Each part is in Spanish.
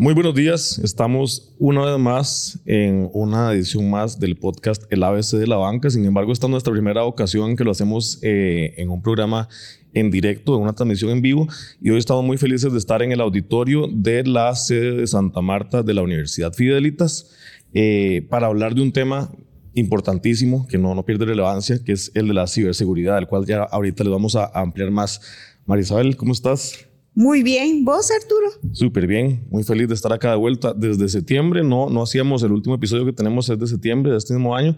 Muy buenos días, estamos una vez más en una edición más del podcast El ABC de la Banca. Sin embargo, esta es nuestra primera ocasión que lo hacemos eh, en un programa en directo, en una transmisión en vivo. Y hoy estamos muy felices de estar en el auditorio de la sede de Santa Marta de la Universidad Fidelitas eh, para hablar de un tema importantísimo que no, no pierde relevancia, que es el de la ciberseguridad, del cual ya ahorita le vamos a ampliar más. Marisabel, ¿cómo estás? Muy bien, ¿vos Arturo? Súper bien, muy feliz de estar acá de vuelta. Desde septiembre, no, no hacíamos el último episodio que tenemos es de septiembre de este mismo año.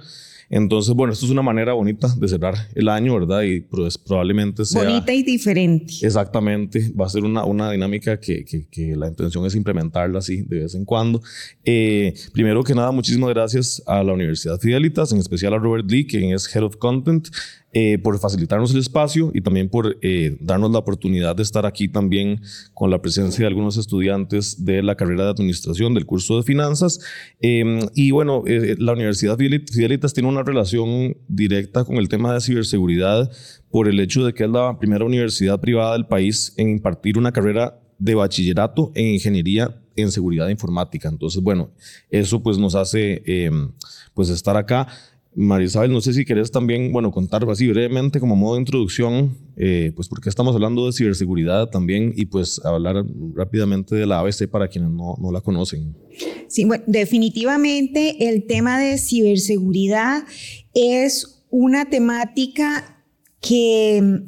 Entonces, bueno, esto es una manera bonita de cerrar el año, ¿verdad? Y pues, probablemente sea... Bonita y diferente. Exactamente. Va a ser una, una dinámica que, que, la intención es implementarla así de vez en cuando. Eh, primero que nada, muchísimas gracias a la Universidad Fidelitas, en especial a Robert Lee, quien es Head of Content eh, por facilitarnos el espacio y también por eh, darnos la oportunidad de estar aquí también con la presencia de algunos estudiantes de la carrera de administración del curso de finanzas. Em, y bueno, eh, la Universidad Fidelitas tiene una relación directa con el tema de ciberseguridad por el hecho de que es la primera universidad privada del país en impartir una carrera de bachillerato en ingeniería en seguridad informática. Entonces, bueno, eso pues nos hace em, pues estar acá. Marisabel, no sé si querés también, bueno, contar así brevemente como modo de introducción, eh, pues porque estamos hablando de ciberseguridad también y pues hablar rápidamente de la ABC para quienes no, no la conocen. Sí, bueno, definitivamente el tema de ciberseguridad es una temática que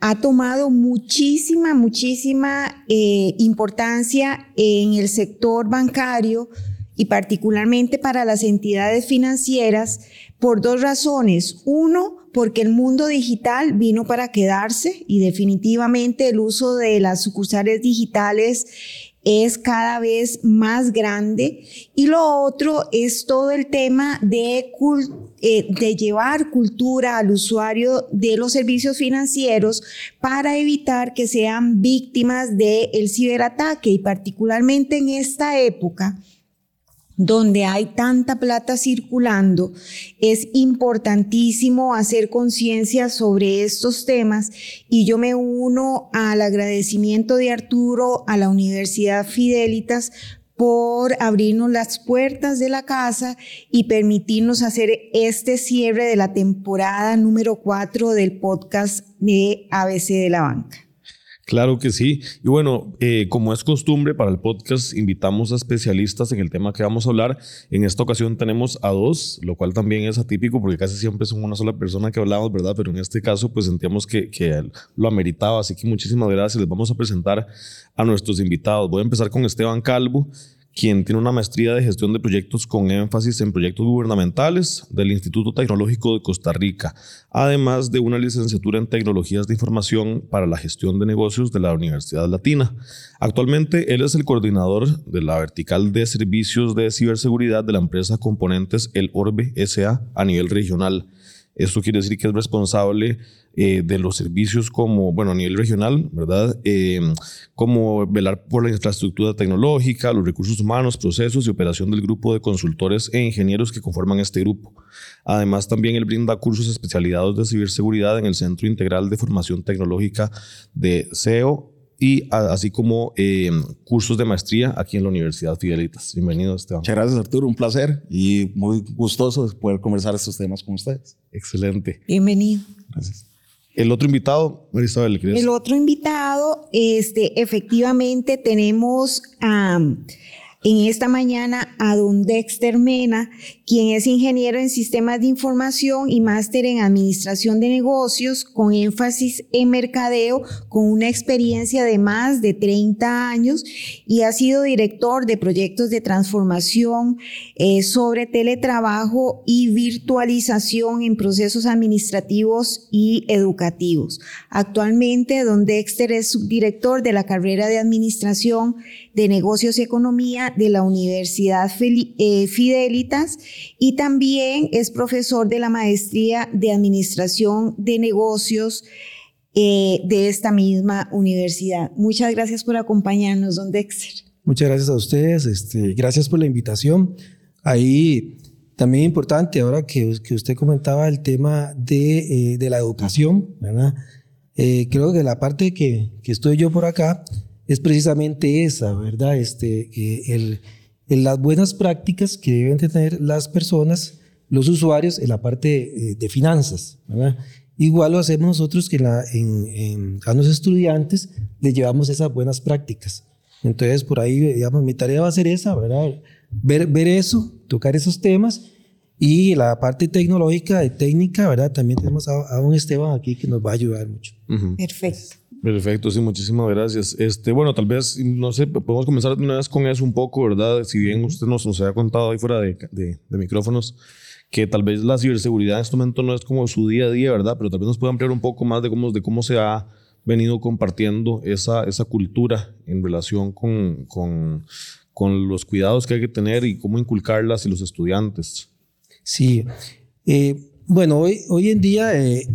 ha tomado muchísima, muchísima eh, importancia en el sector bancario y particularmente para las entidades financieras por dos razones. Uno, porque el mundo digital vino para quedarse y definitivamente el uso de las sucursales digitales es cada vez más grande. Y lo otro es todo el tema de, eh, de llevar cultura al usuario de los servicios financieros para evitar que sean víctimas del ciberataque y particularmente en esta época donde hay tanta plata circulando, es importantísimo hacer conciencia sobre estos temas y yo me uno al agradecimiento de Arturo a la Universidad Fidelitas por abrirnos las puertas de la casa y permitirnos hacer este cierre de la temporada número 4 del podcast de ABC de la Banca. Claro que sí. Y bueno, eh, como es costumbre para el podcast, invitamos a especialistas en el tema que vamos a hablar. En esta ocasión tenemos a dos, lo cual también es atípico porque casi siempre es una sola persona que hablamos, ¿verdad? Pero en este caso, pues sentíamos que, que lo ameritaba. Así que muchísimas gracias. Les vamos a presentar a nuestros invitados. Voy a empezar con Esteban Calvo quien tiene una maestría de gestión de proyectos con énfasis en proyectos gubernamentales del Instituto Tecnológico de Costa Rica, además de una licenciatura en tecnologías de información para la gestión de negocios de la Universidad Latina. Actualmente él es el coordinador de la vertical de servicios de ciberseguridad de la empresa Componentes El Orbe SA a nivel regional. Esto quiere decir que es responsable eh, de los servicios como, bueno, a nivel regional, ¿verdad? Eh, como velar por la infraestructura tecnológica, los recursos humanos, procesos y operación del grupo de consultores e ingenieros que conforman este grupo. Además, también él brinda cursos especializados de ciberseguridad en el Centro Integral de Formación Tecnológica de CEO y así como eh, cursos de maestría aquí en la Universidad Fidelitas. Bienvenido, Esteban. Muchas gracias, Arturo. Un placer y muy gustoso poder conversar estos temas con ustedes. Excelente. Bienvenido. Gracias. El otro invitado, Marisabel, ¿quieres? El otro invitado, este, efectivamente tenemos a en esta mañana a don Dexter Mena, quien es ingeniero en sistemas de información y máster en administración de negocios con énfasis en mercadeo, con una experiencia de más de 30 años y ha sido director de proyectos de transformación eh, sobre teletrabajo y virtualización en procesos administrativos y educativos. Actualmente, don Dexter es subdirector de la carrera de administración de negocios y economía de la Universidad eh, Fidelitas y también es profesor de la maestría de administración de negocios eh, de esta misma universidad. Muchas gracias por acompañarnos, don Dexter. Muchas gracias a ustedes, este, gracias por la invitación. Ahí también importante, ahora que, que usted comentaba el tema de, eh, de la educación, ¿verdad? creo que la parte que, que estoy yo por acá, es precisamente esa, ¿verdad? Este, el, las buenas prácticas que deben tener las personas, los usuarios en la parte eh, de finanzas, ¿verdad? Igual lo hacemos nosotros que la, en, a los estudiantes les llevamos esas buenas prácticas. Entonces, por ahí, digamos, mi tarea va a ser esa, ¿verdad? Ver, ver eso, tocar esos temas y la parte tecnológica, de técnica, ¿verdad? También tenemos a, un Esteban aquí que nos va a ayudar mucho. Perfecto. Perfecto, sí, muchísimas gracias. Este, bueno, tal vez, no sé, podemos comenzar una vez con eso un poco, ¿verdad? Si bien usted nos, nos había contado ahí fuera de, de, de, micrófonos que tal vez la ciberseguridad en este momento no es como su día a día, ¿verdad? Pero tal vez nos pueda ampliar un poco más de cómo, de cómo se ha venido compartiendo esa, esa cultura en relación con, con, con los cuidados que hay que tener y cómo inculcarlas y los estudiantes. Sí, eh, bueno, hoy, hoy en día eh,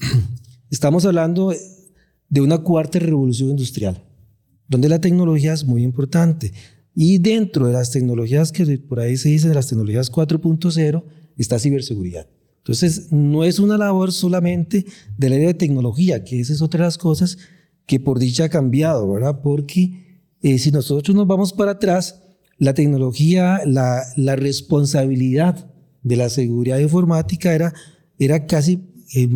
estamos hablando de una cuarta revolución industrial, donde la tecnología es muy importante. Y dentro de las tecnologías que por ahí se dicen, las tecnologías 4.0, está ciberseguridad. Entonces, no es una labor solamente del área de tecnología, que esa es otra de las cosas que por dicha ha cambiado, ¿verdad? Porque eh, si nosotros nos vamos para atrás, la tecnología, la, la responsabilidad de la seguridad informática era, era casi eh,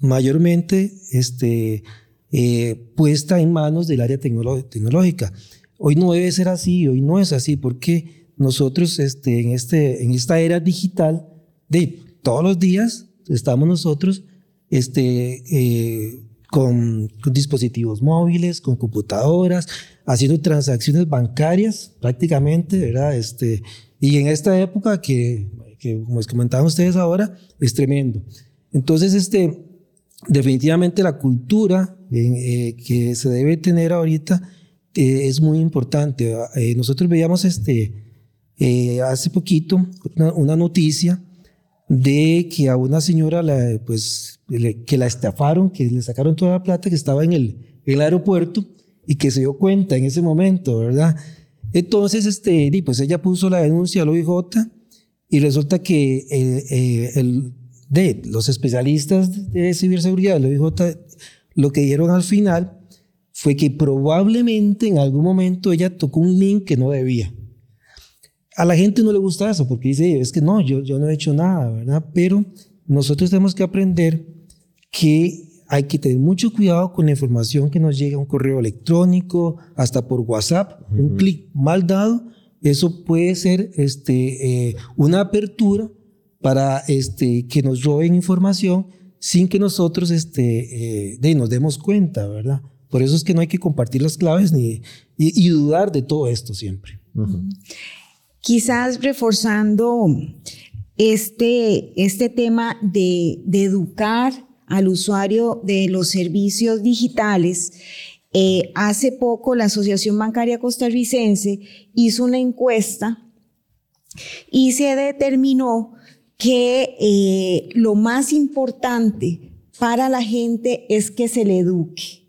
mayormente este, eh, puesta en manos del área tecnológica. Hoy no debe ser así, hoy no es así, porque nosotros este, en, este, en esta era digital, de todos los días estamos nosotros este, eh, con, dispositivos móviles, con computadoras, haciendo transacciones bancarias prácticamente, ¿verdad? Este, y en esta época que, que, como les comentaban ustedes ahora, es tremendo. Entonces, este, definitivamente la cultura eh, que se debe tener ahorita eh, es muy importante. Eh, nosotros veíamos este, hace poquito una, noticia de que a una señora pues, que la estafaron, que le sacaron toda la plata que estaba en el, el aeropuerto y que se dio cuenta en ese momento, ¿verdad? Entonces, este, pues ella puso la denuncia al OIJ y resulta que el, de los especialistas de ciberseguridad OIJ lo que dieron al final fue que probablemente en algún momento ella tocó un link que no debía. A la gente no le gusta eso porque dice, es que no, yo, yo no he hecho nada, ¿verdad? Pero nosotros tenemos que aprender que hay que tener mucho cuidado con la información que nos llega, un correo electrónico, hasta por WhatsApp, un clic mal dado, eso puede ser este, eh, una apertura para este, que nos roben información sin que nosotros este, eh, de, nos demos cuenta, ¿verdad? Por eso es que no hay que compartir las claves ni, y, dudar de todo esto siempre. Quizás reforzando este, este tema de, de, educar al usuario de los servicios digitales, eh, hace poco la Asociación Bancaria Costarricense hizo una encuesta y se determinó que eh, lo más importante para la gente es que se le eduque.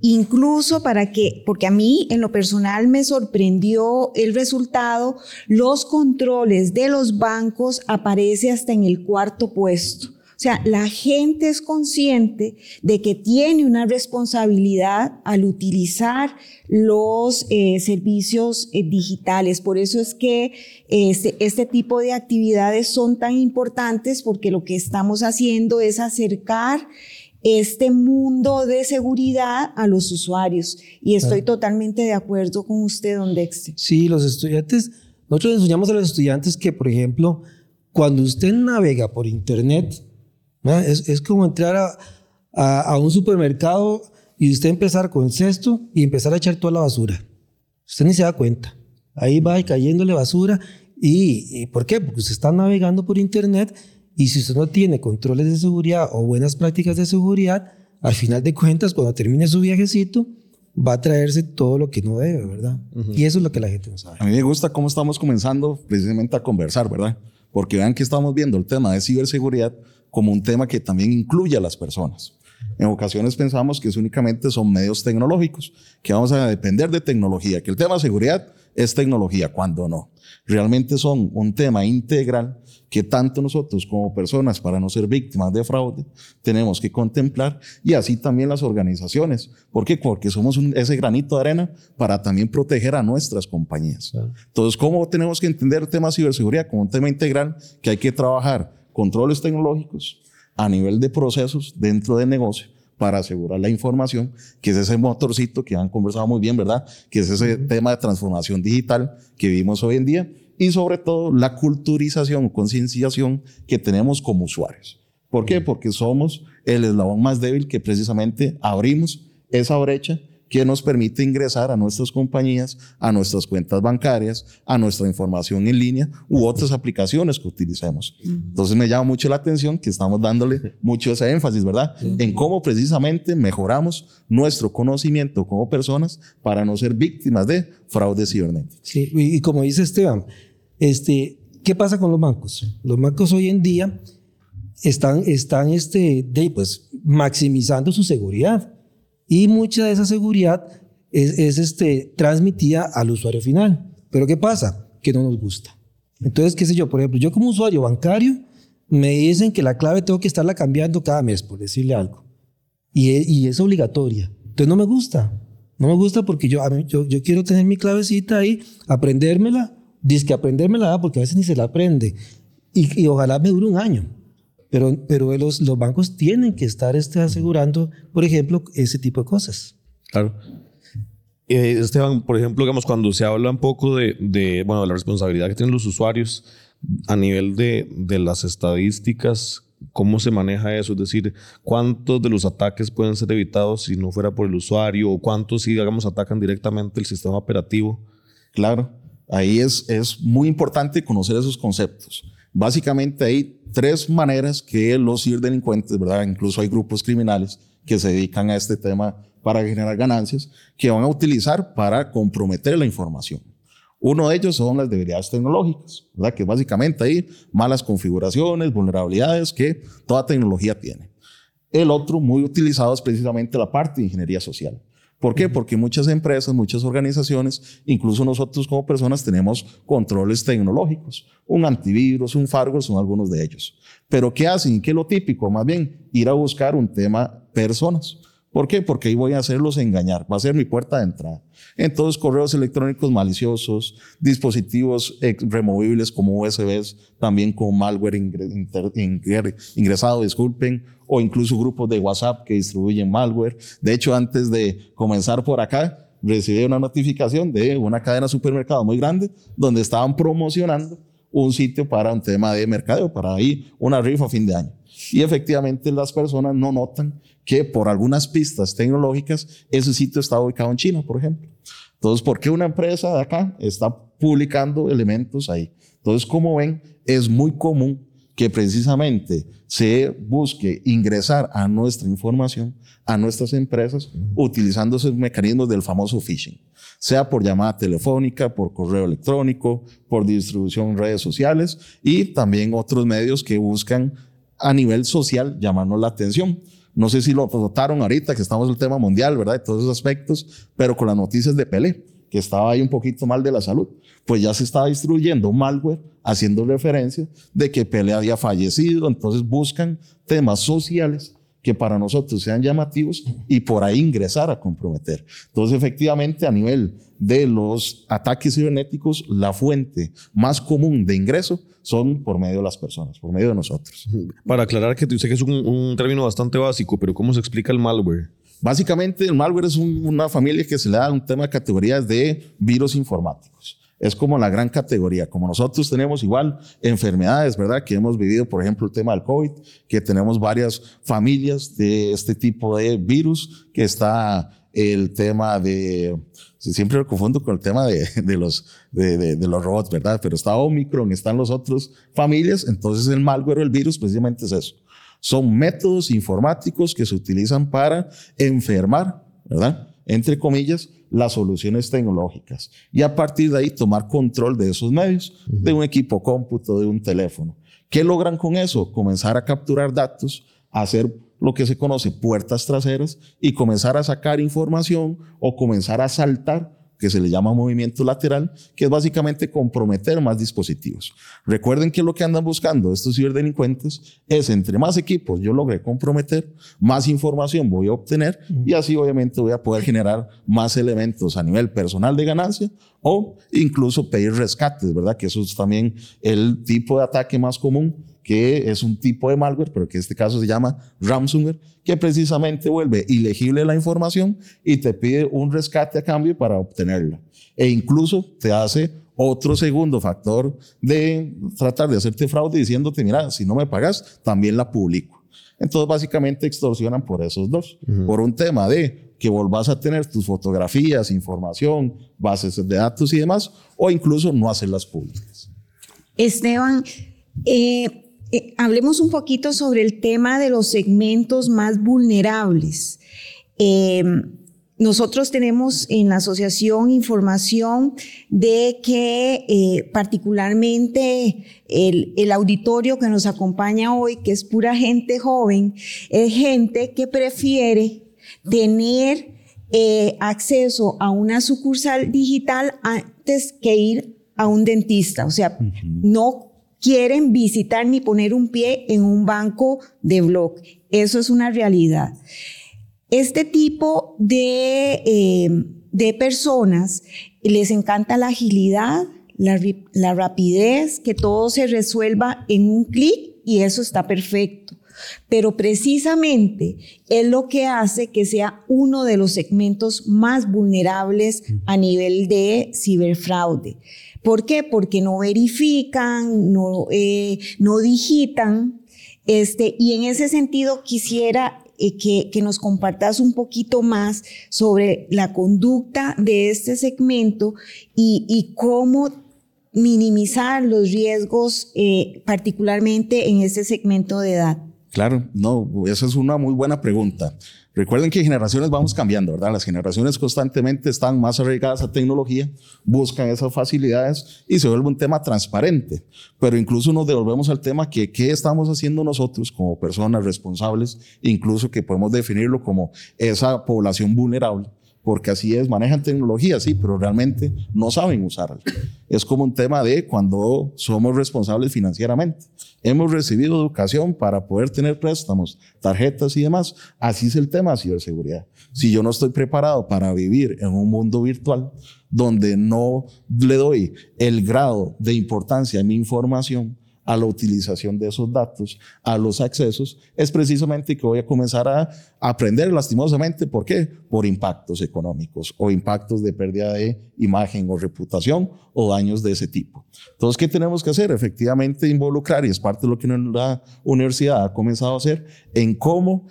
Incluso para que, porque a mí en lo personal me sorprendió el resultado, los controles de los bancos aparece hasta en el cuarto puesto. O sea, la gente es consciente de que tiene una responsabilidad al utilizar los eh, servicios eh, digitales. Por eso es que este, este tipo de actividades son tan importantes porque lo que estamos haciendo es acercar este mundo de seguridad a los usuarios. Y estoy totalmente de acuerdo con usted, don Dexter. Sí, los estudiantes, nosotros enseñamos a los estudiantes que, por ejemplo, cuando usted navega por Internet, es, es, como entrar a, a, un supermercado y usted empezar con el cesto y empezar a echar toda la basura. Usted ni se da cuenta. Ahí va cayéndole basura. ¿Y, ¿Y por qué? Porque usted está navegando por Internet y si usted no tiene controles de seguridad o buenas prácticas de seguridad, al final de cuentas, cuando termine su viajecito, va a traerse todo lo que no debe, ¿verdad? Y eso es lo que la gente no sabe. A mí me gusta cómo estamos comenzando precisamente a conversar, ¿verdad? Porque vean que estamos viendo el tema de ciberseguridad como un tema que también incluye a las personas. En ocasiones pensamos que es únicamente son medios tecnológicos, que vamos a depender de tecnología, que el tema de seguridad es tecnología, cuando no. Realmente son un tema integral que tanto nosotros como personas, para no ser víctimas de fraude, tenemos que contemplar y así también las organizaciones. ¿Por qué? Porque somos ese granito de arena para también proteger a nuestras compañías. Entonces, ¿cómo tenemos que entender el tema de ciberseguridad como un tema integral que hay que trabajar controles tecnológicos a nivel de procesos dentro del negocio? para asegurar la información, que es ese motorcito que han conversado muy bien, ¿verdad? Que es ese tema de transformación digital que vivimos hoy en día y sobre todo la culturización, concienciación que tenemos como usuarios. ¿Por qué? Porque somos el eslabón más débil que precisamente abrimos esa brecha que nos permite ingresar a nuestras compañías, a nuestras cuentas bancarias, a nuestra información en línea u otras aplicaciones que utilicemos. Entonces me llama mucho la atención que estamos dándole mucho ese énfasis, ¿verdad? En cómo precisamente mejoramos nuestro conocimiento como personas para no ser víctimas de fraude cibernético. Sí, y como dice Esteban, este, ¿Qué pasa con los bancos? Los bancos hoy en día están, están este, de, pues, maximizando su seguridad y mucha de esa seguridad es, es, este, transmitida al usuario final. Pero ¿qué pasa? Que no nos gusta. Entonces, qué sé yo, por ejemplo, yo como usuario bancario me dicen que la clave tengo que estarla cambiando cada mes, por decirle algo. Y es, y es obligatoria. Entonces no me gusta. No me gusta porque yo, yo, yo quiero tener mi clavecita ahí, aprendérmela Dice que aprenderme la da porque a veces ni se la aprende. Y, y ojalá me dure un año. Pero, pero los, los bancos tienen que estar este, asegurando, por ejemplo, ese tipo de cosas. Claro. Eh, Esteban, por ejemplo, digamos, cuando se habla un poco de, de, bueno, de la responsabilidad que tienen los usuarios a nivel de, de las estadísticas, ¿cómo se maneja eso? Es decir, ¿cuántos de los ataques pueden ser evitados si no fuera por el usuario? ¿O cuántos, si, digamos, atacan directamente el sistema operativo? Claro. Ahí es, es muy importante conocer esos conceptos. Básicamente hay tres maneras que los ciberdelincuentes, ¿verdad? Incluso hay grupos criminales que se dedican a este tema para generar ganancias, que van a utilizar para comprometer la información. Uno de ellos son las debilidades tecnológicas, ¿verdad? Que básicamente hay malas configuraciones, vulnerabilidades que toda tecnología tiene. El otro muy utilizado es precisamente la parte de ingeniería social. ¿Por qué? Porque muchas empresas, muchas organizaciones, incluso nosotros como personas tenemos controles tecnológicos. Un antivirus, un firewall son algunos de ellos. Pero ¿qué hacen? ¿Qué es lo típico? Más bien, ir a buscar un tema personas. ¿Por qué? Porque ahí voy a hacerlos engañar, va a ser mi puerta de entrada. Entonces, correos electrónicos maliciosos, dispositivos removibles como USBs, también con malware ingresado, disculpen, o incluso grupos de WhatsApp que distribuyen malware. De hecho, antes de comenzar por acá, recibí una notificación de una cadena de supermercado muy grande donde estaban promocionando un sitio para un tema de mercadeo, para ahí una rifa a fin de año. Y efectivamente las personas no notan que por algunas pistas tecnológicas ese sitio está ubicado en China, por ejemplo. Entonces, ¿por qué una empresa de acá está publicando elementos ahí? Entonces, como ven, es muy común que precisamente se busque ingresar a nuestra información, a nuestras empresas, utilizando esos mecanismos del famoso phishing, sea por llamada telefónica, por correo electrónico, por distribución en redes sociales y también otros medios que buscan a nivel social llamarnos la atención. No sé si lo notaron ahorita, que estamos en el tema mundial, ¿verdad? De todos esos aspectos, pero con las noticias de Pelé, que estaba ahí un poquito mal de la salud, pues ya se estaba distribuyendo malware haciendo referencia de que Pelé había fallecido, entonces buscan temas sociales que para nosotros sean llamativos y por ahí ingresar a comprometer. Entonces, efectivamente, a nivel de los ataques cibernéticos, la fuente más común de ingreso son por medio de las personas, por medio de nosotros. Para aclarar que sé que es un, término bastante básico, pero ¿cómo se explica el malware? Básicamente, el malware es una familia que se le da un tema de categorías de virus informáticos es como la gran categoría. Como nosotros tenemos igual enfermedades, ¿verdad? Que hemos vivido, por ejemplo, el tema del COVID, que tenemos varias familias de este tipo de virus, que está el tema de, siempre lo confundo con el tema de, los, los robots, ¿verdad? Pero está Omicron, están los otros familias, entonces el malware o el virus precisamente es eso. Son métodos informáticos que se utilizan para enfermar, ¿verdad? Entre comillas, las soluciones tecnológicas y a partir de ahí tomar control de esos medios, de un equipo cómputo, de un teléfono. ¿Qué logran con eso? Comenzar a capturar datos, hacer lo que se conoce puertas traseras y comenzar a sacar información o comenzar a saltar que se le llama movimiento lateral, que es básicamente comprometer más dispositivos. Recuerden que lo que andan buscando estos ciberdelincuentes es entre más equipos yo logré comprometer, más información voy a obtener y así obviamente voy a poder generar más elementos a nivel personal de ganancia o incluso pedir rescates, ¿verdad? Que eso es también el tipo de ataque más común que es un tipo de malware, pero que en este caso se llama ransomware, que precisamente vuelve ilegible la información y te pide un rescate a cambio para obtenerla. E incluso te hace otro segundo factor de tratar de hacerte fraude diciéndote, mira, si no me pagas, también la publico. Entonces, básicamente extorsionan por esos dos. Por un tema de que volvás a tener tus fotografías, información, bases de datos y demás, o incluso no hacerlas públicas. Esteban, eh, eh, hablemos un poquito sobre el tema de los segmentos más vulnerables. Eh, nosotros tenemos en la asociación información de que eh, particularmente el, el, auditorio que nos acompaña hoy, que es pura gente joven, es gente que prefiere tener acceso a una sucursal digital antes que ir a un dentista. O sea, no quieren visitar ni poner un pie en un banco de blog. Eso es una realidad. Este tipo de, eh, de personas les encanta la agilidad, la, la rapidez, que todo se resuelva en un clic y eso está perfecto. Pero precisamente es lo que hace que sea uno de los segmentos más vulnerables a nivel de ciberfraude. ¿Por qué? Porque no verifican, no, eh, no digitan. Este, y en ese sentido quisiera eh, que, que, nos compartas un poquito más sobre la conducta de este segmento y, y cómo minimizar los riesgos, eh, particularmente en este segmento de edad. Claro, no, esa es una muy buena pregunta. Recuerden que generaciones vamos cambiando, ¿verdad? Las generaciones constantemente están más arraigadas a tecnología, buscan esas facilidades y se vuelve un tema transparente. Pero incluso nos devolvemos al tema que qué estamos haciendo nosotros como personas responsables, incluso que podemos definirlo como esa población vulnerable porque así es, manejan tecnología, sí, pero realmente no saben usarla. Es como un tema de cuando somos responsables financieramente. Hemos recibido educación para poder tener préstamos, tarjetas y demás. Así es el tema de ciberseguridad. Si yo no estoy preparado para vivir en un mundo virtual donde no le doy el grado de importancia a mi información, a la utilización de esos datos, a los accesos, es precisamente que voy a comenzar a aprender lastimosamente. ¿Por qué? Por impactos económicos o impactos de pérdida de imagen o reputación o daños de ese tipo. Entonces, ¿qué tenemos que hacer? Efectivamente, involucrar, y es parte de lo que la universidad ha comenzado a hacer, en cómo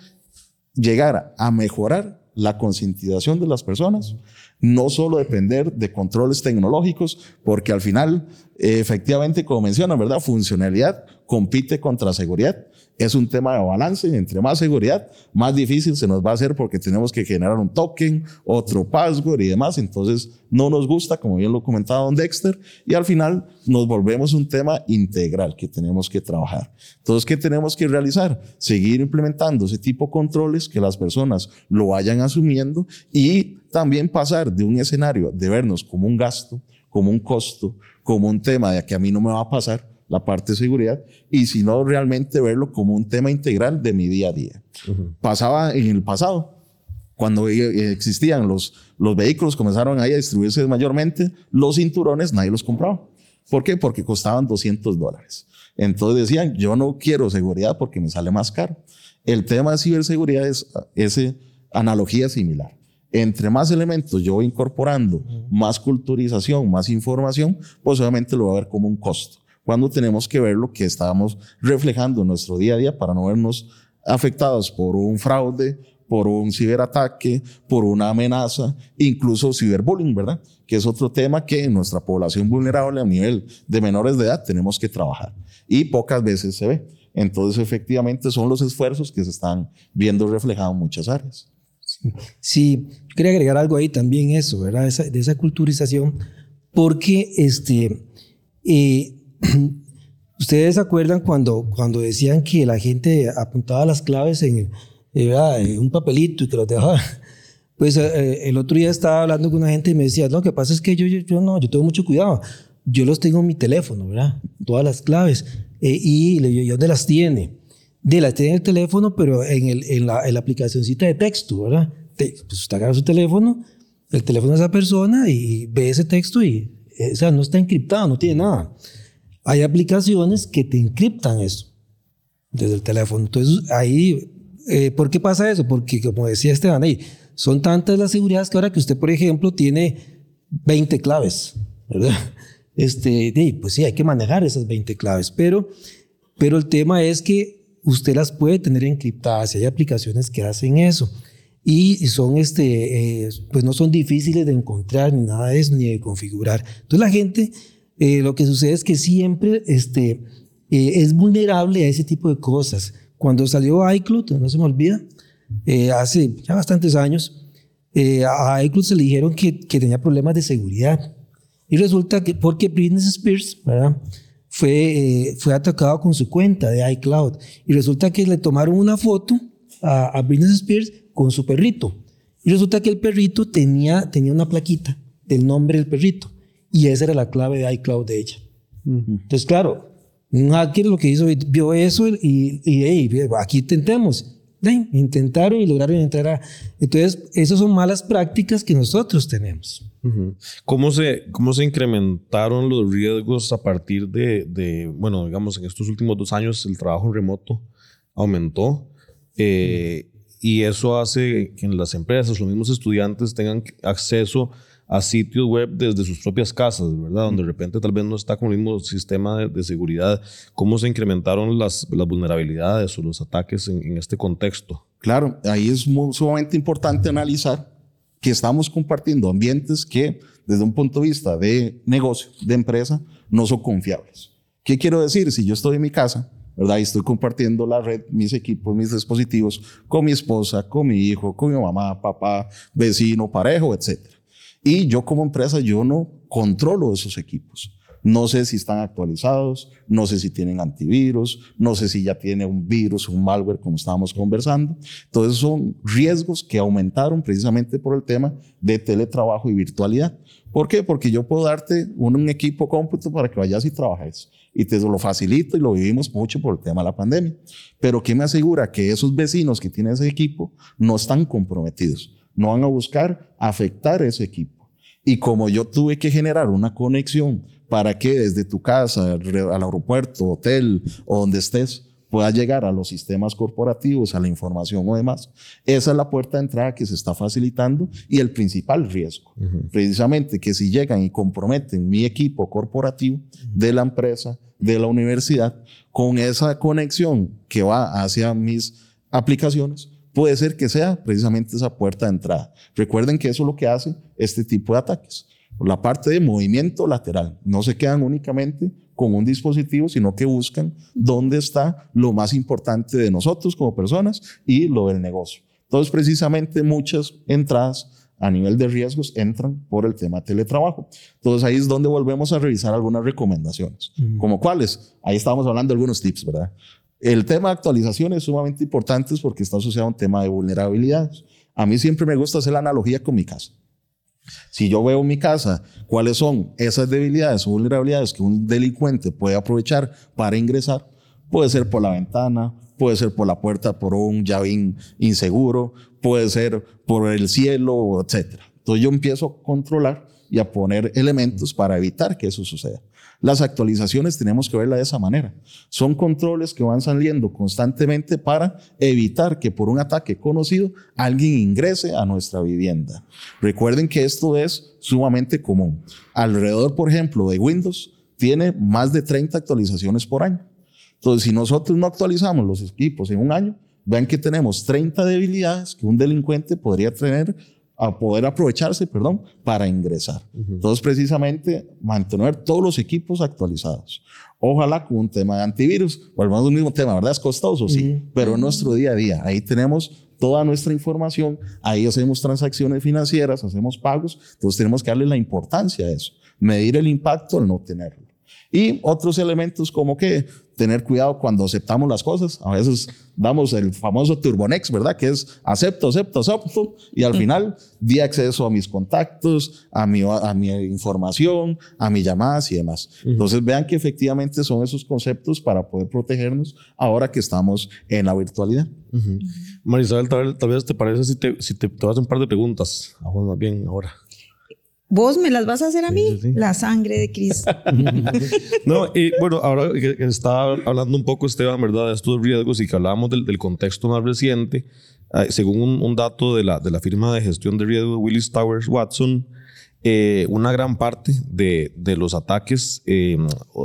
llegar a mejorar la concientización de las personas, no solo depender de controles tecnológicos, porque al final efectivamente, como mencionan, ¿verdad? Funcionalidad compite contra seguridad. Es un tema de balance. Entre más seguridad, más difícil se nos va a hacer porque tenemos que generar un token, otro password y demás. Entonces, no nos gusta, como bien lo comentaba Don Dexter, y al final nos volvemos un tema integral que tenemos que trabajar. Entonces, ¿qué tenemos que realizar? Seguir implementando ese tipo de controles, que las personas lo vayan asumiendo y también pasar de un escenario de vernos como un gasto, como un costo, como un tema de que a mí no me va a pasar la parte de seguridad, y sino realmente verlo como un tema integral de mi día a día. Pasaba en el pasado, cuando e, existían los, los vehículos, comenzaron ahí a distribuirse mayormente, los cinturones nadie los compraba. ¿Por qué? Porque costaban 200 dólares. Entonces decían, yo no quiero seguridad porque me sale más caro. El tema de ciberseguridad es esa analogía similar entre más elementos yo voy incorporando, más culturización, más información, pues obviamente lo va a ver como un costo. Cuando tenemos que ver lo que estamos reflejando en nuestro día a día para no vernos afectados por un fraude, por un ciberataque, por una amenaza, incluso ciberbullying, ¿verdad? Que es otro tema que en nuestra población vulnerable a nivel de menores de edad tenemos que trabajar y pocas veces se ve. Entonces, efectivamente, son los esfuerzos que se están viendo reflejados en muchas áreas. Sí, quería agregar algo ahí también eso, ¿verdad? de esa culturización, porque este, eh, ustedes acuerdan cuando, cuando decían que la gente apuntaba las claves en, eh, eh, un papelito y que los dejaba. Pues el otro día estaba hablando con una gente y me decía, no, lo que pasa es que yo, yo, yo no, yo tengo mucho cuidado. Yo los tengo en mi teléfono, ¿verdad? Todas las claves. y le digo, ¿y dónde las tiene? De las tiene en el teléfono, pero en, el, en, la, en la aplicacióncita de texto, ¿verdad? pues usted agarra su teléfono, el teléfono de esa persona y ve ese texto y, o sea, no está encriptado, no tiene nada. Hay aplicaciones que te encriptan eso desde el teléfono. Entonces, ahí, eh, ¿por qué pasa eso? Porque, como decía Esteban ahí, son tantas las seguridades que ahora que usted, por ejemplo, tiene 20 claves, ¿verdad? Este, pues sí, hay que manejar esas 20 claves, pero, pero el tema es que usted las puede tener encriptadas y hay aplicaciones que hacen eso y son este, eh, pues no son difíciles de encontrar ni nada de eso, ni de configurar. Entonces la gente, eh, lo que sucede es que siempre este, eh, es vulnerable a ese tipo de cosas. Cuando salió iCloud, no se me olvida, hace ya bastantes años, a iCloud se le dijeron que, que, tenía problemas de seguridad. Y resulta que, porque Britney Spears, ¿verdad? Fue, fue atacado con su cuenta de iCloud. Y resulta que le tomaron una foto a, a Britney Spears con su perrito. Y resulta que el perrito tenía, tenía una plaquita del nombre del perrito. Y esa era la clave de iCloud de ella. Entonces, claro, un hacker lo que hizo, vio eso y, y aquí intentemos. intentaron y lograron entrar a... Entonces, esas son malas prácticas que nosotros tenemos. ¿Cómo, se, ¿Cómo se incrementaron los riesgos a partir de, de, bueno, digamos, en estos últimos dos años el trabajo remoto aumentó? Eh, y eso hace que en las empresas, los mismos estudiantes tengan acceso a sitios web desde sus propias casas, ¿verdad? Donde de repente tal vez no está con el mismo sistema de, seguridad. ¿Cómo se incrementaron las, las vulnerabilidades o los ataques en, en, este contexto? Claro, ahí es sumamente importante analizar que estamos compartiendo ambientes que desde un punto de vista de negocio, de empresa, no son confiables. ¿Qué quiero decir? Si yo estoy en mi casa ¿verdad? Y estoy compartiendo la red, mis equipos, mis dispositivos con mi esposa, con mi hijo, con mi mamá, papá, vecino, parejo, etc. Y yo como empresa, yo no controlo esos equipos. No sé si están actualizados, no sé si tienen antivirus, no sé si ya tiene un virus, un malware, como estábamos conversando. Entonces son riesgos que aumentaron precisamente por el tema de teletrabajo y virtualidad. ¿Por qué? Porque yo puedo darte un, equipo cómputo para que vayas y trabajes. Y te lo facilito y lo vivimos mucho por el tema de la pandemia. Pero ¿qué me asegura que esos vecinos que tienen ese equipo no están comprometidos? No van a buscar afectar ese equipo. Y como yo tuve que generar una conexión para que desde tu casa, al aeropuerto, hotel o donde estés, pueda llegar a los sistemas corporativos, a la información o demás. Esa es la puerta de entrada que se está facilitando y el principal riesgo. Precisamente que si llegan y comprometen mi equipo corporativo de la empresa, de la universidad, con esa conexión que va hacia mis aplicaciones, puede ser que sea precisamente esa puerta de entrada. Recuerden que eso es lo que hace este tipo de ataques. La parte de movimiento lateral. No se quedan únicamente con un dispositivo, sino que buscan dónde está lo más importante de nosotros como personas y lo del negocio. Entonces, precisamente muchas entradas a nivel de riesgos entran por el tema teletrabajo. Entonces ahí es donde volvemos a revisar algunas recomendaciones. ¿Como cuáles? Ahí estábamos hablando de algunos tips, ¿verdad? El tema de actualización es sumamente importante porque está asociado a un tema de vulnerabilidades. A mí siempre me gusta hacer la analogía con mi casa. Si yo veo en mi casa cuáles son esas debilidades o vulnerabilidades que un delincuente puede aprovechar para ingresar, puede ser por la ventana, puede ser por la puerta, por un llavín inseguro, puede ser por el cielo, etc. Entonces yo empiezo a controlar y a poner elementos para evitar que eso suceda. Las actualizaciones tenemos que verla de esa manera. Son controles que van saliendo constantemente para evitar que por un ataque conocido alguien ingrese a nuestra vivienda. Recuerden que esto es sumamente común. Alrededor, por ejemplo, de Windows tiene más de 30 actualizaciones por año. Entonces, si nosotros no actualizamos los equipos en un año, vean que tenemos 30 debilidades que un delincuente podría tener a poder aprovecharse, perdón, para ingresar. Entonces, precisamente, mantener todos los equipos actualizados. Ojalá con un tema de antivirus, volvamos al mismo tema, ¿verdad? Es costoso, sí, pero en nuestro día a día, ahí tenemos toda nuestra información, ahí hacemos transacciones financieras, hacemos pagos, entonces tenemos que darle la importancia a eso, medir el impacto al no tenerlo. Y otros elementos como que tener cuidado cuando aceptamos las cosas. A veces damos el famoso Turbonex, ¿verdad? Que es acepto, acepto, acepto. Y al final di acceso a mis contactos, a mi, a mi información, a mis llamadas y demás. Entonces vean que efectivamente son esos conceptos para poder protegernos ahora que estamos en la virtualidad. Marisabel, tal, vez te parece si te, si te, te vas a un par de preguntas. Vamos más bien ahora. ¿Vos me las vas a hacer a mí? La sangre de Cristo. no, y bueno, ahora que, estaba hablando un poco, Esteban, ¿verdad? De estos riesgos y que hablábamos del, contexto más reciente, eh, según un, un, dato de la, de la firma de gestión de riesgo Willis Towers Watson, eh, una gran parte de, de los ataques eh,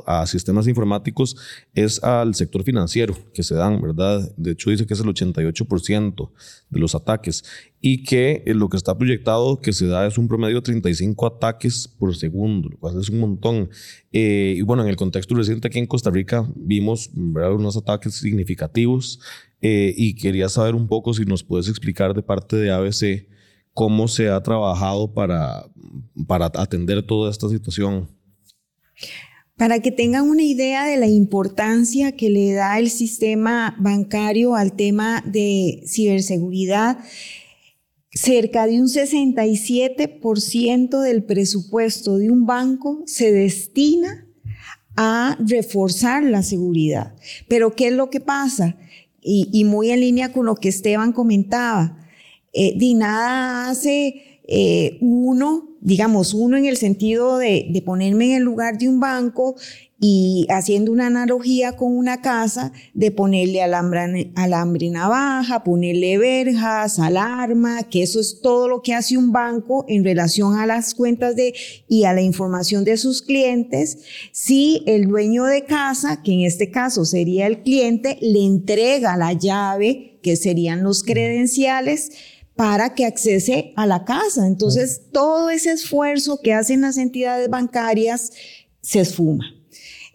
a sistemas informáticos es al sector financiero que se dan, ¿verdad? De hecho, dice que es el 88% de los ataques y que eh, lo que está proyectado que se da es un promedio de 35 ataques por segundo, lo cual es un montón. y bueno, en el contexto reciente aquí en Costa Rica vimos ¿verdad? unos ataques significativos y quería saber un poco si nos puedes explicar de parte de ABC cómo se ha trabajado para, para atender toda esta situación. Para que tengan una idea de la importancia que le da el sistema bancario al tema de ciberseguridad, cerca de un 67% del presupuesto de un banco se destina a reforzar la seguridad. Pero ¿qué es lo que pasa? Y, y muy en línea con lo que Esteban comentaba, eh, de nada hace eh, uno, digamos, uno en el sentido de, ponerme en el lugar de un banco y haciendo una analogía con una casa, de ponerle alambre, alambre navaja, ponerle verjas, alarma, que eso es todo lo que hace un banco en relación a las cuentas de, y a la información de sus clientes. Si el dueño de casa, que en este caso sería el cliente, le entrega la llave, que serían los credenciales, para que accese a la casa. Entonces, todo ese esfuerzo que hacen las entidades bancarias se esfuma.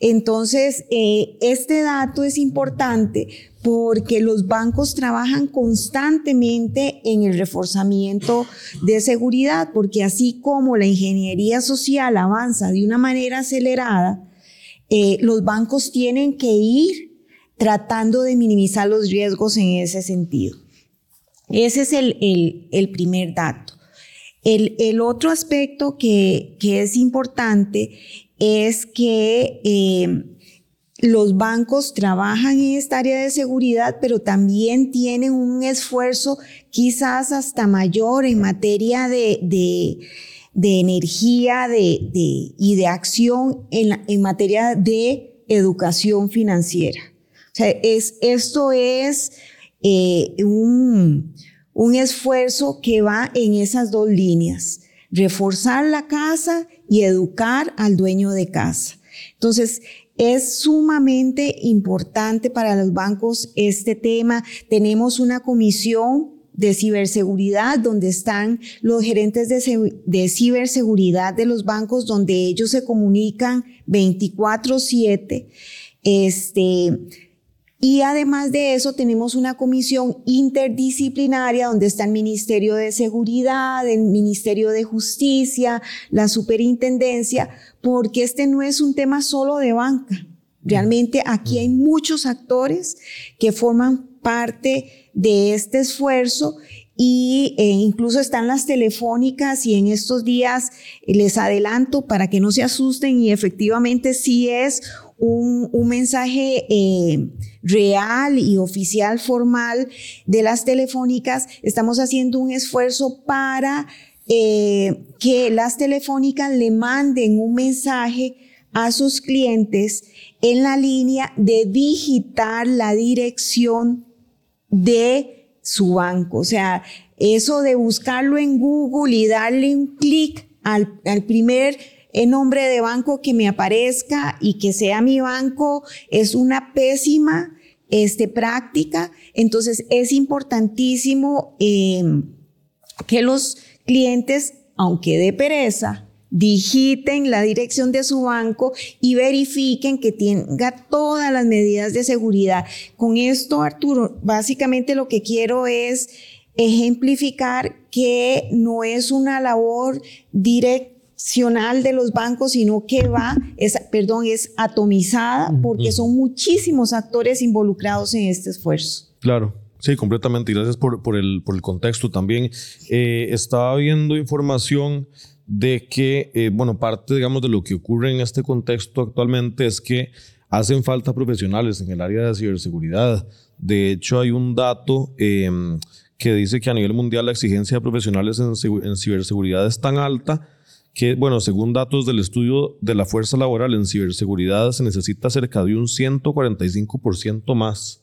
Entonces, eh, este dato es importante porque los bancos trabajan constantemente en el reforzamiento de seguridad, porque así como la ingeniería social avanza de una manera acelerada, eh, los bancos tienen que ir tratando de minimizar los riesgos en ese sentido. Ese es el, primer dato. El, otro aspecto que, es importante es que eh, los bancos trabajan en esta área de seguridad, pero también tienen un esfuerzo quizás hasta mayor en materia de, energía y de acción en, en materia de educación financiera. O sea, es, esto es eh, un, un esfuerzo que va en esas dos líneas, reforzar la casa y educar al dueño de casa. Entonces, es sumamente importante para los bancos este tema. Tenemos una comisión de ciberseguridad donde están los gerentes de, de ciberseguridad de los bancos donde ellos se comunican 24/7. Este, y además de eso, tenemos una comisión interdisciplinaria donde está el Ministerio de Seguridad, el Ministerio de Justicia, la Superintendencia, porque este no es un tema solo de banca. Realmente aquí hay muchos actores que forman parte de este esfuerzo y eh, incluso están las telefónicas y en estos días les adelanto para que no se asusten y efectivamente sí es un, mensaje eh, real y oficial formal de las telefónicas. Estamos haciendo un esfuerzo para eh, que las telefónicas le manden un mensaje a sus clientes en la línea de digitar la dirección de su banco. O sea, eso de buscarlo en Google y darle un clic al, al primer en nombre de banco que me aparezca y que sea mi banco es una pésima este, práctica. Entonces es importantísimo eh, que los clientes, aunque de pereza, digiten la dirección de su banco y verifiquen que tenga todas las medidas de seguridad. Con esto, Arturo, básicamente lo que quiero es ejemplificar que no es una labor directa nacional de los bancos, sino que va, es, perdón, es atomizada porque son muchísimos actores involucrados en este esfuerzo. Claro. Sí, completamente. Y gracias por, por, el, por el contexto también. Eh, estaba viendo información de que, eh, bueno, parte, digamos, de lo que ocurre en este contexto actualmente es que hacen falta profesionales en el área de ciberseguridad. De hecho, hay un dato em, que dice que a nivel mundial la exigencia de profesionales en, en ciberseguridad es tan alta que, bueno, según datos del estudio de la fuerza laboral en ciberseguridad, se necesita cerca de un 145% más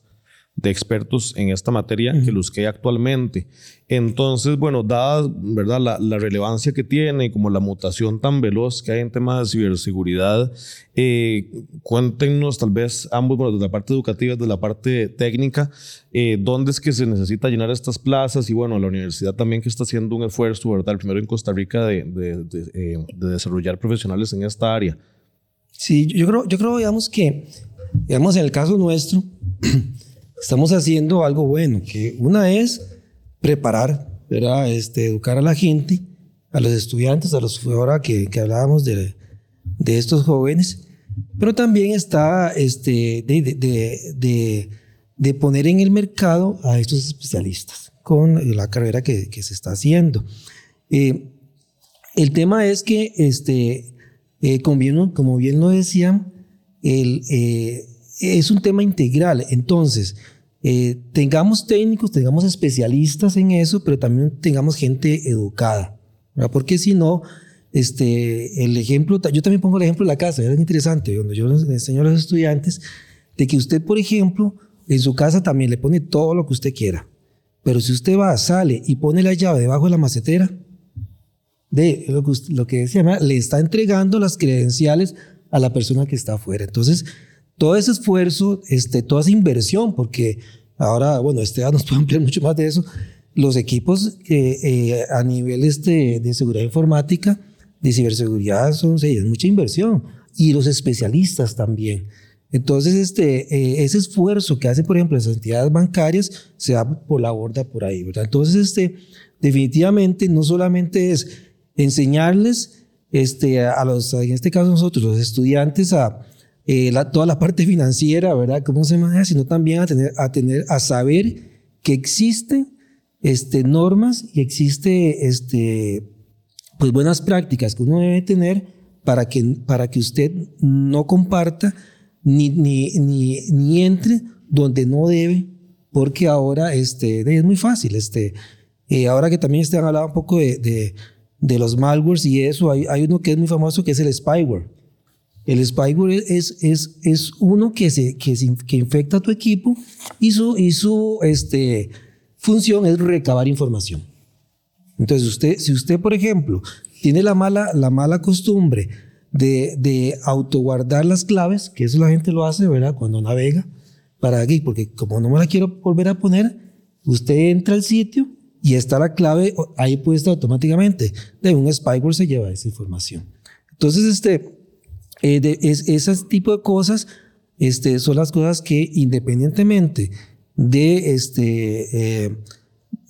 de expertos en esta materia que los que hay actualmente. Entonces, bueno, dada ¿verdad? La, relevancia que tiene y como la mutación tan veloz que hay en temas de ciberseguridad, eh, cuéntenos tal vez ambos, bueno, desde la parte educativa, desde la parte técnica, eh, dónde es que se necesita llenar estas plazas y bueno, la universidad también que está haciendo un esfuerzo, ¿verdad? primero en Costa Rica de, de, de, eh, de desarrollar profesionales en esta área. Sí, yo creo, yo creo, digamos que, digamos, en el caso nuestro, estamos haciendo algo bueno, que una es preparar, ¿verdad? Este, educar a la gente, a los estudiantes, a los ahora que, que hablábamos de, de, estos jóvenes, pero también está este, de, de, de, poner en el mercado a estos especialistas con la carrera que, que se está haciendo. Eh, el tema es que, este, eh, como, bien, como bien lo decían, el, eh, es un tema integral. Entonces, eh, tengamos técnicos, tengamos especialistas en eso, pero también tengamos gente educada. Porque si no, este, el ejemplo, yo también pongo el ejemplo de la casa, es interesante, donde yo les enseño a los estudiantes de que usted, por ejemplo, en su casa también le pone todo lo que usted quiera. Pero si usted va, sale y pone la llave debajo de la macetera, de lo que, lo que decía, le está entregando las credenciales a la persona que está afuera. Entonces, todo ese esfuerzo, este, toda esa inversión, porque ahora, bueno, este nos puede ampliar mucho más de eso, los equipos eh, a nivel este, de seguridad informática, de ciberseguridad, son sí, es mucha inversión, y los especialistas también. Entonces, este, eh, ese esfuerzo que hacen, por ejemplo, las entidades bancarias se da por la borda por ahí, ¿verdad? Entonces, este, definitivamente no solamente es enseñarles este, a los, en este caso nosotros, los estudiantes, a, eh, toda la parte financiera, ¿verdad? ¿Cómo se maneja? Sino también a tener, a tener, a saber que existen este, normas y existe, este, pues buenas prácticas que uno debe tener para que, para que usted no comparta ni, ni, ni, ni entre donde no debe, porque ahora este, es muy fácil. Este, eh, ahora que también usted han hablado un poco de, de, de, los malwares y eso, hay, hay uno que es muy famoso que es el spyware. El spyware es, es, es uno que, se, que, que infecta a tu equipo y su, y su este, función es recabar información. Entonces, usted, si usted, por ejemplo, tiene la mala, la mala costumbre de, de autoguardar las claves, que eso la gente lo hace, ¿verdad? Cuando navega, para aquí, porque como no me la quiero volver a poner, usted entra al sitio y está la clave ahí puesta automáticamente. De un spyware se lleva esa información. Entonces, este, eh, de, es, ese tipo de cosas este, son las cosas que independientemente de, este, eh,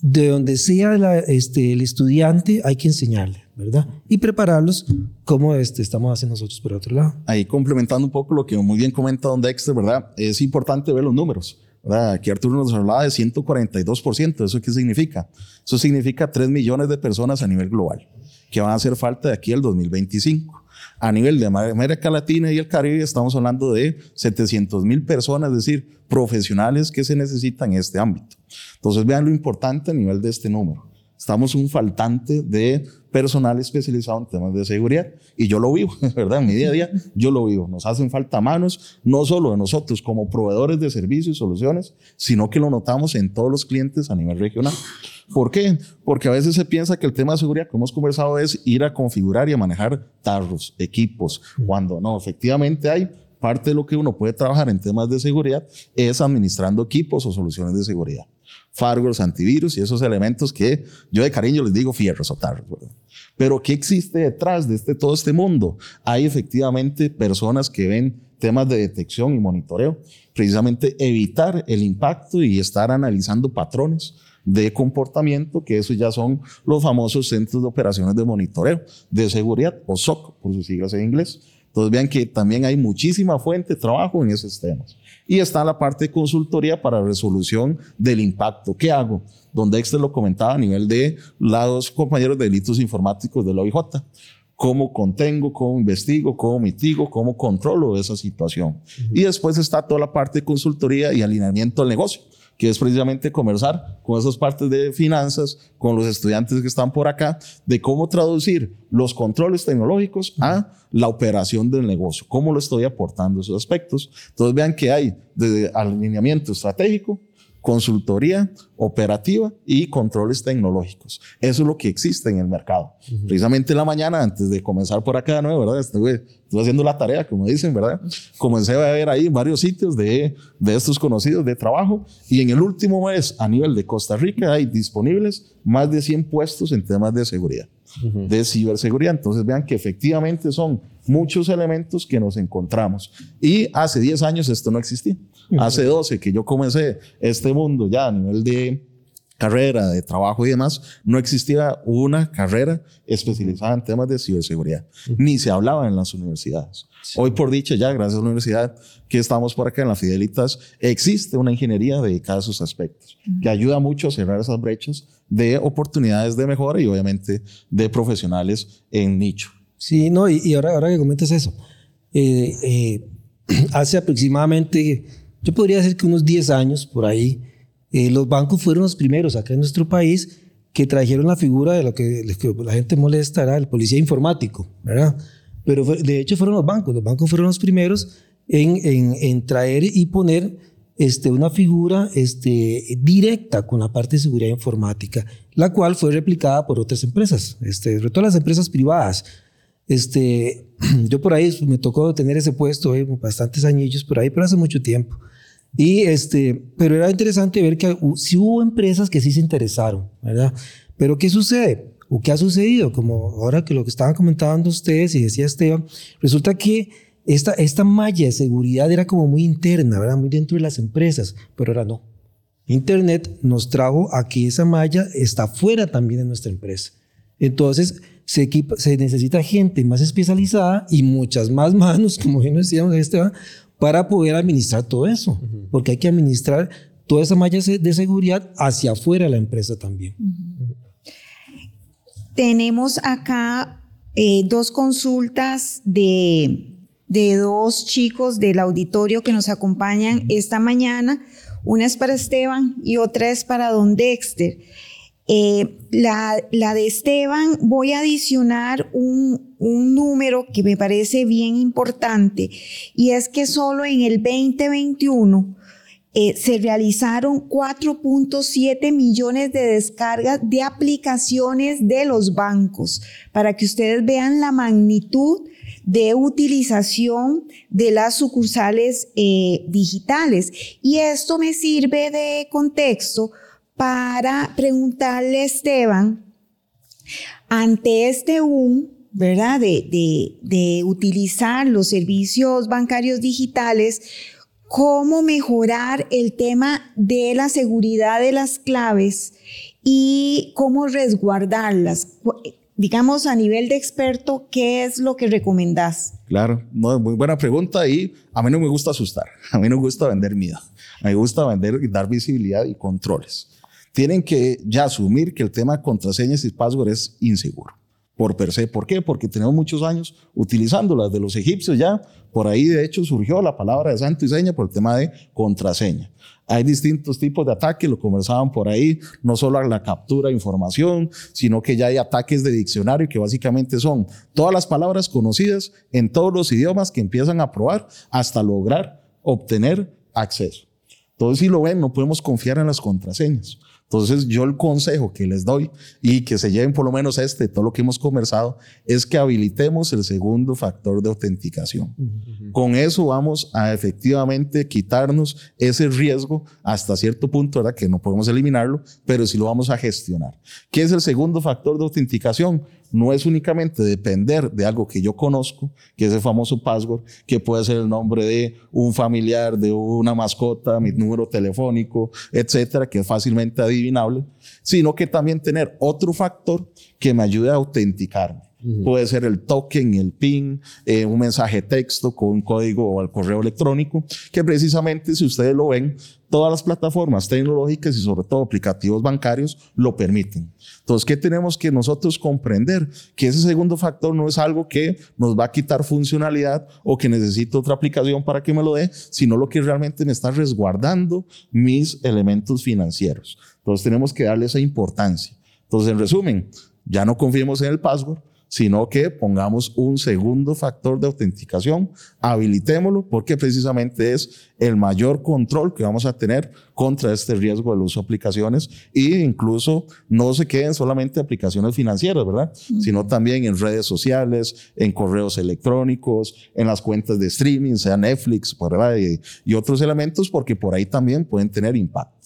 de donde sea este, el estudiante, hay que enseñarle, ¿verdad? Y prepararlos como este, estamos haciendo nosotros por otro lado. Ahí complementando un poco lo que muy bien comenta Don Dexter, ¿verdad? Es importante ver los números. ¿verdad? Aquí Arturo nos hablaba de 142%. ¿Eso qué significa? Eso significa 3 millones de personas a nivel global que van a hacer falta de aquí al 2025. A nivel de América Latina y el Caribe estamos hablando de 700 mil personas, es decir, profesionales que se necesitan en este ámbito. Entonces vean lo importante a nivel de este número. Estamos un faltante de personal especializado en temas de seguridad y yo lo vivo, ¿verdad? En mi día a día yo lo vivo. Nos hacen falta manos, no solo de nosotros como proveedores de servicios y soluciones, sino que lo notamos en todos los clientes a nivel regional. ¿Por qué? Porque a veces se piensa que el tema de seguridad, como hemos conversado, es ir a configurar y a manejar tarros, equipos, cuando no, efectivamente hay parte de lo que uno puede trabajar en temas de seguridad es administrando equipos o soluciones de seguridad. Firewalls, antivirus y esos elementos que yo de cariño les digo fierros o tarros. Pero ¿qué existe detrás de este, todo este mundo? Hay efectivamente personas que ven temas de detección y monitoreo, precisamente evitar el impacto y estar analizando patrones de comportamiento, que eso ya son los famosos centros de operaciones de monitoreo de seguridad, o SOC, por sus siglas en inglés. Entonces vean que también hay muchísima fuente de trabajo en esos temas. Y está la parte de consultoría para resolución del impacto. ¿Qué hago? Donde Dexter lo comentaba a nivel de los compañeros de delitos informáticos de la OIJ. ¿Cómo contengo, cómo investigo, cómo mitigo, cómo controlo esa situación? Y después está toda la parte de consultoría y alineamiento del negocio que es precisamente conversar con esas partes de finanzas, con los estudiantes que están por acá, de cómo traducir los controles tecnológicos a la operación del negocio, cómo lo estoy aportando esos aspectos. Entonces vean que hay desde alineamiento estratégico, consultoría operativa y controles tecnológicos. Eso es lo que existe en el mercado. Precisamente en la mañana, antes de comenzar por acá de nuevo, ¿verdad? Estuve, haciendo la tarea, como dicen, ¿verdad? Comencé a ver ahí varios sitios de, de estos conocidos de trabajo y en el último mes, a nivel de Costa Rica, hay disponibles más de 100 puestos en temas de seguridad de ciberseguridad. Entonces vean que efectivamente son muchos elementos que nos encontramos. Y hace 10 años esto no existía. Hace 12 que yo comencé este mundo ya a nivel de carrera, de trabajo y demás, no existía una carrera especializada en temas de ciberseguridad, ni se hablaba en las universidades. Hoy por dicha ya, gracias a la universidad que estamos por acá en la Fidelitas, existe una ingeniería dedicada a esos aspectos, que ayuda mucho a cerrar esas brechas de oportunidades de mejora y obviamente de profesionales en nicho. Sí, no, y, ahora, ahora que comentas eso, eh, eh, hace aproximadamente, yo podría decir que unos 10 años por ahí, eh, los bancos fueron los primeros acá en nuestro país que trajeron la figura de lo que, la gente molesta, era el policía informático, ¿verdad? Pero de hecho fueron los bancos, los bancos fueron los primeros en, en, en traer y poner este, una figura este, directa con la parte de seguridad informática, la cual fue replicada por otras empresas, este, sobre todo las empresas privadas. Este, yo por ahí me tocó tener ese puesto, eh, bastantes añillos por ahí, pero hace mucho tiempo. Y este, pero era interesante ver que sí hubo empresas que sí se interesaron, ¿verdad? Pero ¿qué sucede? ¿O qué ha sucedido? Como ahora que lo que estaban comentando ustedes y decía Esteban, resulta que esta, esta malla de seguridad era como muy interna, ¿verdad? Muy dentro de las empresas, pero ahora no. Internet nos trajo a que esa malla está fuera también de nuestra empresa. Entonces, se, equipa, se necesita gente más especializada y muchas más manos, como bien decíamos, Esteban, para poder administrar todo eso, porque hay que administrar toda esa malla de seguridad hacia afuera de la empresa también. Tenemos acá eh, dos consultas de, de dos chicos del auditorio que nos acompañan esta mañana. Una es para Esteban y otra es para don Dexter. Eh, la, la, de Esteban voy a adicionar un, un, número que me parece bien importante y es que solo en el 2021 eh, se realizaron 4.7 millones de descargas de aplicaciones de los bancos para que ustedes vean la magnitud de utilización de las sucursales eh, digitales. Y esto me sirve de contexto para preguntarle a Esteban, ante este boom, ¿verdad? De, de, de utilizar los servicios bancarios digitales, cómo mejorar el tema de la seguridad de las claves y cómo resguardarlas. Digamos, a nivel de experto, ¿qué es lo que recomendás? Claro, no, muy buena pregunta y a mí no me gusta asustar, a mí no me gusta vender miedo, me gusta vender y dar visibilidad y controles tienen que ya asumir que el tema de contraseñas y password es inseguro por per se. ¿Por qué? Porque tenemos muchos años utilizándolas de los egipcios ya. Por ahí, de hecho, surgió la palabra de santo y seña por el tema de contraseña. Hay distintos tipos de ataques, lo conversaban por ahí, no solo la captura de información, sino que ya hay ataques de diccionario que básicamente son todas las palabras conocidas en todos los idiomas que empiezan a probar hasta lograr obtener acceso. Entonces, si lo ven, no podemos confiar en las contraseñas. Entonces, yo el consejo que les doy y que se lleven por lo menos este, todo lo que hemos conversado, es que habilitemos el segundo factor de autenticación. Con eso vamos a efectivamente quitarnos ese riesgo hasta cierto punto, ¿verdad? Que no podemos eliminarlo, pero sí lo vamos a gestionar. ¿Qué es el segundo factor de autenticación? No es únicamente depender de algo que yo conozco, que es el famoso password, que puede ser el nombre de un familiar, de una mascota, mi número telefónico, etcétera, que es fácilmente adivinable, sino que también tener otro factor que me ayude a autenticarme. Puede ser el token, el PIN, eh, un mensaje texto con un código o al correo electrónico, que precisamente si ustedes lo ven, todas las plataformas tecnológicas y sobre todo aplicativos bancarios lo permiten. Entonces, ¿qué tenemos que nosotros comprender? Que ese segundo factor no es algo que nos va a quitar funcionalidad o que necesito otra aplicación para que me lo dé, sino lo que realmente me está resguardando mis elementos financieros. Entonces, tenemos que darle esa importancia. Entonces, en resumen, ya no confiemos en el password, sino que pongamos un segundo factor de autenticación, habilitémoslo porque precisamente es el mayor control que vamos a tener contra este riesgo del uso de aplicaciones e incluso no se queden solamente aplicaciones financieras, ¿verdad? Sino también en redes sociales, en correos electrónicos, en las cuentas de streaming, sea Netflix, ¿verdad? Y, y otros elementos porque por ahí también pueden tener impacto.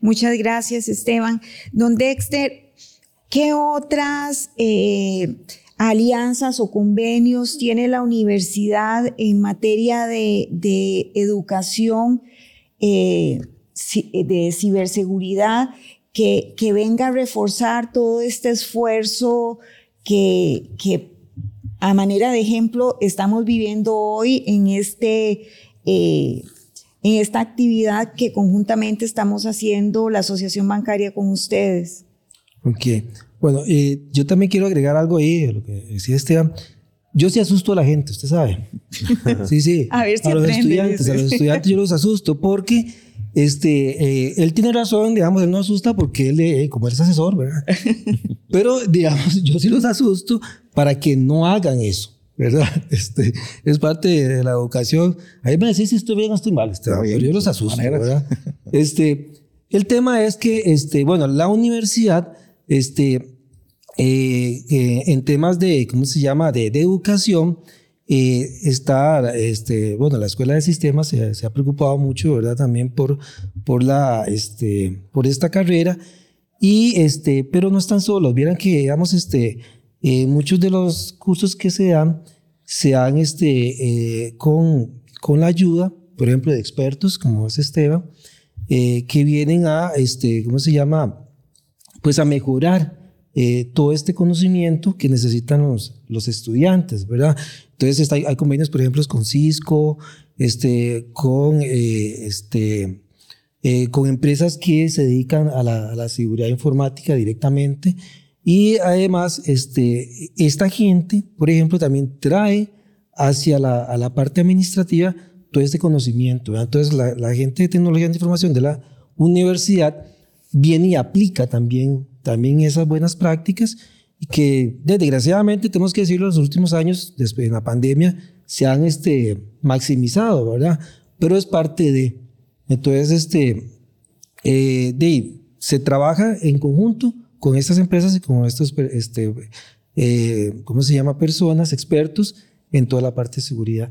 Muchas gracias, Esteban. Don Dexter, ¿Qué otras eh, alianzas o convenios tiene la universidad en materia de, educación, eh, de ciberseguridad, que, venga a reforzar todo este esfuerzo que, a manera de ejemplo estamos viviendo hoy en, este, eh, en esta actividad que conjuntamente estamos haciendo la Asociación Bancaria con ustedes? Ok. Bueno, eh, yo también quiero agregar algo ahí, lo que decía Esteban. Yo sí asusto a la gente, usted sabe. Sí, sí. a ver si a los estudiantes, a los estudiantes yo los asusto porque este, eh, él tiene razón, digamos, él no asusta porque él, eh, como él es asesor, ¿verdad? Pero, digamos, yo sí los asusto para que no hagan eso, ¿verdad? Este, es parte de la educación. Ahí me decís si estoy bien o estoy mal, este, pero yo los asusto, ¿verdad? Este, el tema es que, este, bueno, la universidad este, eh, eh, en temas de, ¿cómo se llama?, de, educación, eh, está, este, bueno, la Escuela de Sistemas se, ha preocupado mucho, ¿verdad?, también por, por, la, este, por esta carrera, y, este, pero no están solos, vieran que, digamos, este, muchos de los cursos que se dan, se dan este, con, con la ayuda, por ejemplo, de expertos como es Esteban, que vienen a, este, ¿cómo se llama?, pues a mejorar eh, todo este conocimiento que necesitan los, los estudiantes, ¿verdad? Entonces hay, convenios, por ejemplo, con Cisco, este, con, eh, este, eh, con empresas que se dedican a la, a la, seguridad informática directamente. Y además, este, esta gente, por ejemplo, también trae hacia la, a la parte administrativa todo este conocimiento. ¿verdad? Entonces, la, la gente de tecnología de información de la universidad viene y aplica también, también esas buenas prácticas y que desgraciadamente tenemos que decirlo, en los últimos años, después de la pandemia, se han este, maximizado, ¿verdad? Pero es parte de. Entonces, este, eh, de, se trabaja en conjunto con estas empresas y con estos, este, eh, ¿cómo se llama? Personas, expertos en toda la parte de seguridad.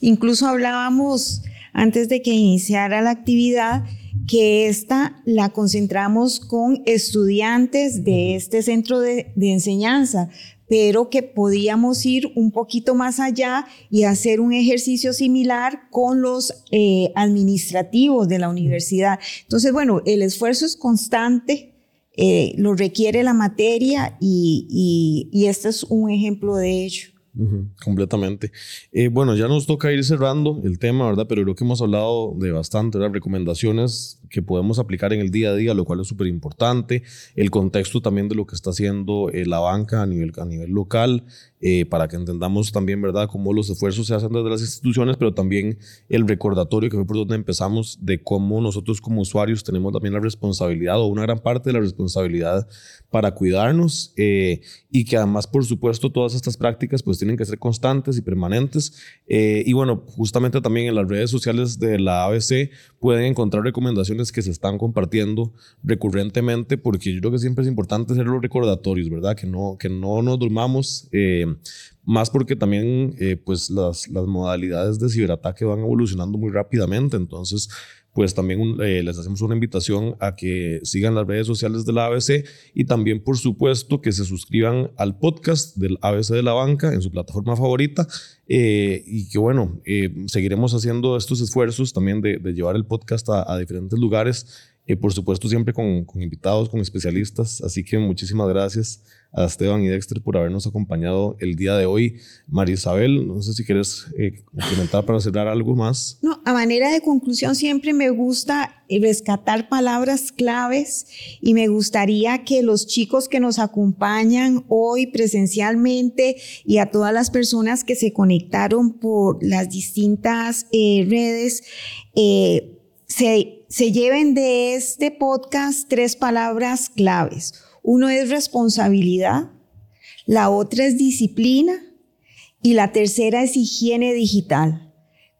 Incluso hablábamos antes de que iniciara la actividad que esta la concentramos con estudiantes de este centro de, enseñanza, pero que podíamos ir un poquito más allá y hacer un ejercicio similar con los eh, administrativos de la universidad. Entonces, bueno, el esfuerzo es constante, eh, lo requiere la materia y, y este es un ejemplo de ello completamente. Eh, bueno, ya nos toca ir cerrando el tema, ¿verdad? Pero creo que hemos hablado de bastante, ¿verdad? Recomendaciones que podemos aplicar en el día a día, lo cual es súper importante. El contexto también de lo que está haciendo eh, la banca a nivel, a nivel local, eh, para que entendamos también, ¿verdad?, cómo los esfuerzos se hacen desde las instituciones, pero también el recordatorio que fue por donde empezamos de cómo nosotros como usuarios tenemos también la responsabilidad o una gran parte de la responsabilidad para cuidarnos eh, y que además, por supuesto, todas estas prácticas pues tienen que ser constantes y permanentes. Eh, y bueno, justamente también en las redes sociales de la ABC pueden encontrar recomendaciones que se están compartiendo recurrentemente porque yo creo que siempre es importante hacer los recordatorios, ¿verdad? Que no, que no nos durmamos. Eh, más porque también pues las, las modalidades de ciberataque van evolucionando muy rápidamente, entonces pues también eh, les hacemos una invitación a que sigan las redes sociales de la ABC y también, por supuesto, que se suscriban al podcast del ABC de la Banca en su plataforma favorita. Eh, y que, bueno, eh, seguiremos haciendo estos esfuerzos también de, llevar el podcast a, a diferentes lugares. Y por supuesto siempre con, con, invitados, con especialistas. Así que muchísimas gracias a Esteban y Dexter por habernos acompañado el día de hoy. María Isabel, no sé si quieres eh, comentar para cerrar algo más. No, a manera de conclusión siempre me gusta rescatar palabras claves y me gustaría que los chicos que nos acompañan hoy presencialmente y a todas las personas que se conectaron por las distintas eh, redes eh, se se lleven de este podcast tres palabras claves. Uno es responsabilidad, la otra es disciplina y la tercera es higiene digital.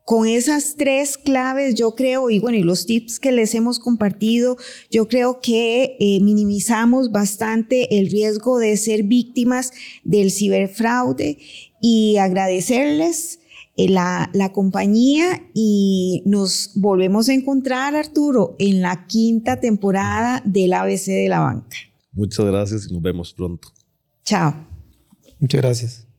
Con esas tres claves yo creo, y bueno, y los tips que les hemos compartido, yo creo que eh, minimizamos bastante el riesgo de ser víctimas del ciberfraude y agradecerles eh, la, la compañía y nos volvemos a encontrar, Arturo, en la quinta temporada del ABC de la banca. Muchas gracias y nos vemos pronto. Chao. Muchas gracias.